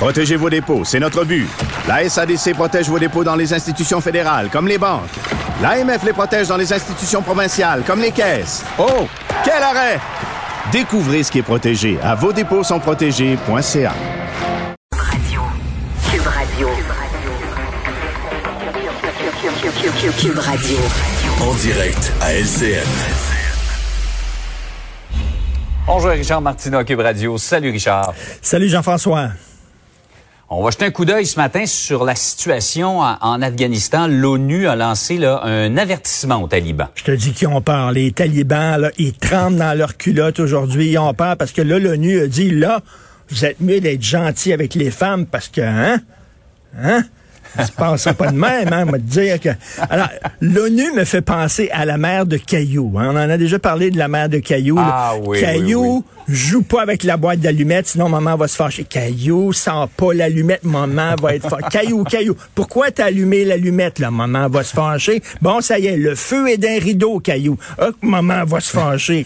Protégez vos dépôts, c'est notre but. La SADC protège vos dépôts dans les institutions fédérales, comme les banques. L'AMF les protège dans les institutions provinciales, comme les caisses. Oh, quel arrêt! Découvrez ce qui est protégé à vos dépôts sont protégés.ca. Radio. Cube Radio. Cube Radio. En direct à LCN. Bonjour Richard Martineau, Cube Radio. Salut Richard. Salut Jean-François. On va jeter un coup d'œil ce matin sur la situation en, Afghanistan. L'ONU a lancé là, un avertissement aux talibans. Je te dis qu'ils ont peur. Les talibans, là, ils tremblent dans leur culotte aujourd'hui. Ils ont peur parce que là, l'ONU a dit, là, vous êtes mieux d'être gentil avec les femmes parce que, hein? Hein? Ça se passe pas de même, hein, dire que. Alors, l'ONU me fait penser à la mer de Caillou. hein. On en a déjà parlé de la mer de Caillou. Ah, oui, Caillou, joue pas avec la boîte d'allumettes, sinon maman va se fâcher. Caillou, sens pas l'allumette, maman va être fâchée. Caillou, Caillou, pourquoi t'as allumé l'allumette, là? Maman va se fâcher. Bon, ça y est, le feu est d'un rideau, Caillou. Ah, maman va se fâcher.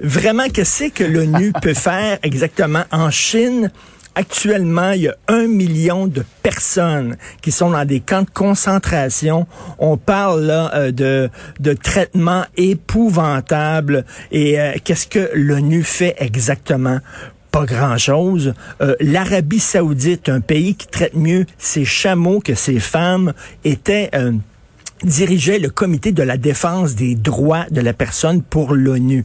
Vraiment, qu'est-ce que l'ONU peut faire exactement en Chine? Actuellement, il y a un million de personnes qui sont dans des camps de concentration. On parle là euh, de, de traitements épouvantables. Et euh, qu'est-ce que l'ONU fait exactement? Pas grand-chose. Euh, L'Arabie saoudite, un pays qui traite mieux ses chameaux que ses femmes, était... euh, dirigeait le comité de la défense des droits de la personne pour l'ONU.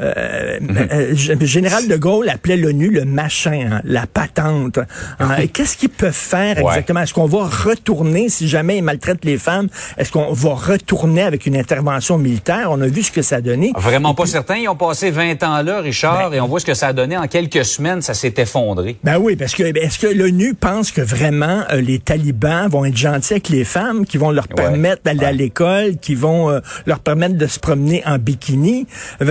Euh, euh, G- Général de Gaulle appelait l'ONU le machin, hein, la patente. Hein, et Qu'est-ce qu'ils peuvent faire Ouais. exactement? Est-ce qu'on va retourner, si jamais ils maltraitent les femmes, est-ce qu'on va retourner avec une intervention militaire? On a vu ce que ça a donné. Vraiment pas certain. Ils ont passé 20 ans là, Richard, et on voit ce que ça a donné. En quelques semaines, ça s'est effondré. Ben oui, parce que ben, est-ce que l'ONU pense que vraiment euh, les talibans vont être gentils avec les femmes, qui vont leur Ouais. permettre d'aller à l'école, qui vont euh, leur permettre de se promener en bikini? Tu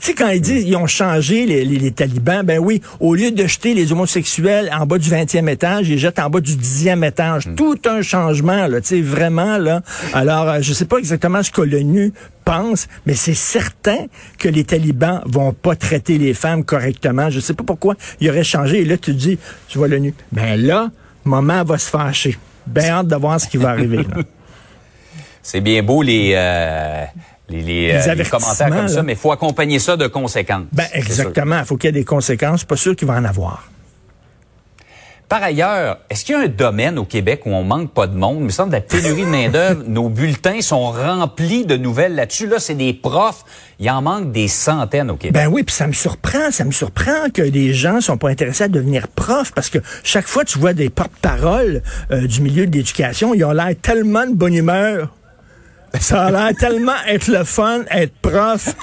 sais, quand ils disent ils ont changé les, les- les talibans, ben oui, au lieu de jeter les homosexuels en bas du 20e étage, ils jettent en bas du 10e étage. Tout un changement, là, tu sais, vraiment, là. Alors, euh, je sais pas exactement ce que l'ONU pense, mais c'est certain que les talibans vont pas traiter les femmes correctement. Je sais pas pourquoi ils auraient changé. Et là, tu dis, tu vois l'ONU. Ben là, maman va se fâcher. Ben hâte de voir ce qui va arriver. là. C'est bien beau les, euh, les, les, euh, les commentaires comme là. ça, mais il faut accompagner ça de conséquences. Ben exactement. Il faut qu'il y ait des conséquences. Pas sûr qu'il va en avoir. Par ailleurs, est-ce qu'il y a un domaine au Québec où on manque pas de monde? Il me semble que la pénurie de main-d'œuvre, nos bulletins sont remplis de nouvelles là-dessus. Là, c'est des profs. Il en manque des centaines au Québec. Ben oui, puis ça me surprend, ça me surprend que des gens sont pas intéressés à devenir profs parce que chaque fois tu vois des porte-paroles euh, du milieu de l'éducation, ils ont l'air tellement de bonne humeur. Ça a l'air tellement être le fun, être prof.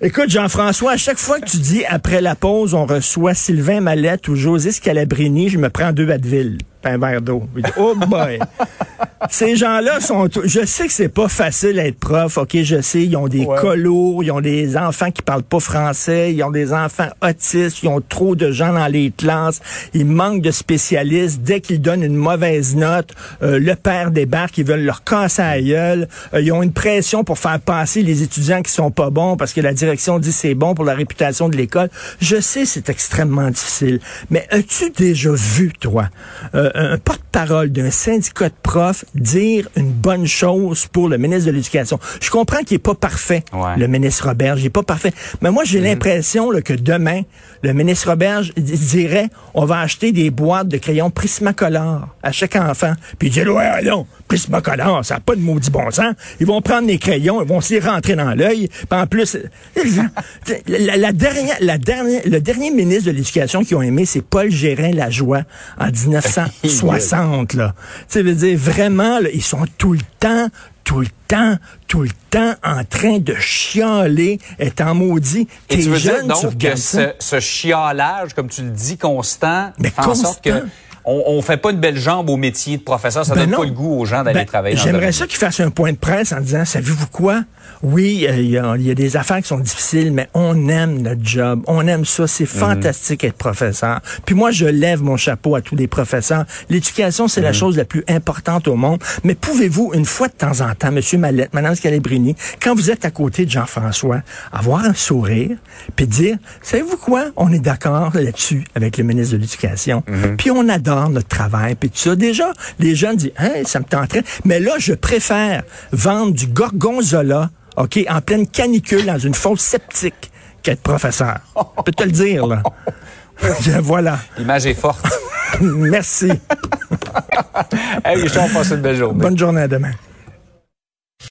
Écoute, Jean-François, à chaque fois que tu dis après la pause, on reçoit Sylvain Mallette ou José Scalabrini, je me prends deux Advil, un verre d'eau. Oh boy! Ces gens-là sont. Je sais que c'est pas facile d'être prof, ok, je sais, ils ont des colos, ils ont des enfants qui parlent pas français, ils ont des enfants autistes, ils ont trop de gens dans les classes, ils manquent de spécialistes. Dès qu'ils donnent une mauvaise note, euh, le père débarque, ils veulent leur casser à la gueule. Euh, ils ont une pression pour faire passer les étudiants qui sont pas bons parce que la direction dit c'est bon pour la réputation de l'école. Je sais, c'est extrêmement difficile. Mais as-tu déjà vu, toi, euh, un porte-parole d'un syndicat de profs dire une bonne chose pour le ministre de l'Éducation? Je comprends qu'il est pas parfait, Ouais. le ministre Robert, il est pas parfait. Mais moi, j'ai l'impression là, que demain, le ministre Robert d- dirait, on va acheter des boîtes de crayons Prismacolor à chaque enfant. Puis il dit, ouais, non, Prismacolor, ça n'a pas de maudit bon sens. Ils vont prendre les crayons, ils vont les rentrer dans l'œil. En plus, la, la dernière, la dernière, le dernier ministre de l'Éducation qu'ils ont aimé, c'est Paul Gérin-Lajoie en 1960. là. Tu veut dire, vraiment, là, ils sont tout le temps tout le temps, tout le temps en train de chialer, étant maudit. T'es tu veux dire jeune, tu donc que ce, ce chiolage, comme tu le dis, constant, Mais fait en sorte que constant. On, on fait pas une belle jambe au métier de professeur. Ça Ben donne non. pas le goût aux gens d'aller Ben, travailler J'aimerais ça qu'il fasse un point de presse en disant, savez-vous quoi? Oui, euh, il y, y a des affaires qui sont difficiles, mais on aime notre job. On aime ça. C'est Mhm. fantastique être professeur. Puis moi, je lève mon chapeau à tous les professeurs. L'éducation, c'est la Mhm. chose la plus importante au monde. Mais pouvez-vous, une fois de temps en temps, Monsieur Mallette, Madame Scalabrini, quand vous êtes à côté de Jean-François, avoir un sourire, puis dire, savez-vous quoi? On est d'accord là-dessus avec le ministre de l'Éducation. Mhm. Puis on adore notre travail, puis tout ça. Déjà, les jeunes disent, hein, ça me tenterait. Mais là, je préfère vendre du gorgonzola, OK, en pleine canicule dans une fosse sceptique qu'être professeur. Je peux te le dire, là. voilà. L'image est forte. Merci. hey, Richard, passe une belle journée. Bonne journée à demain.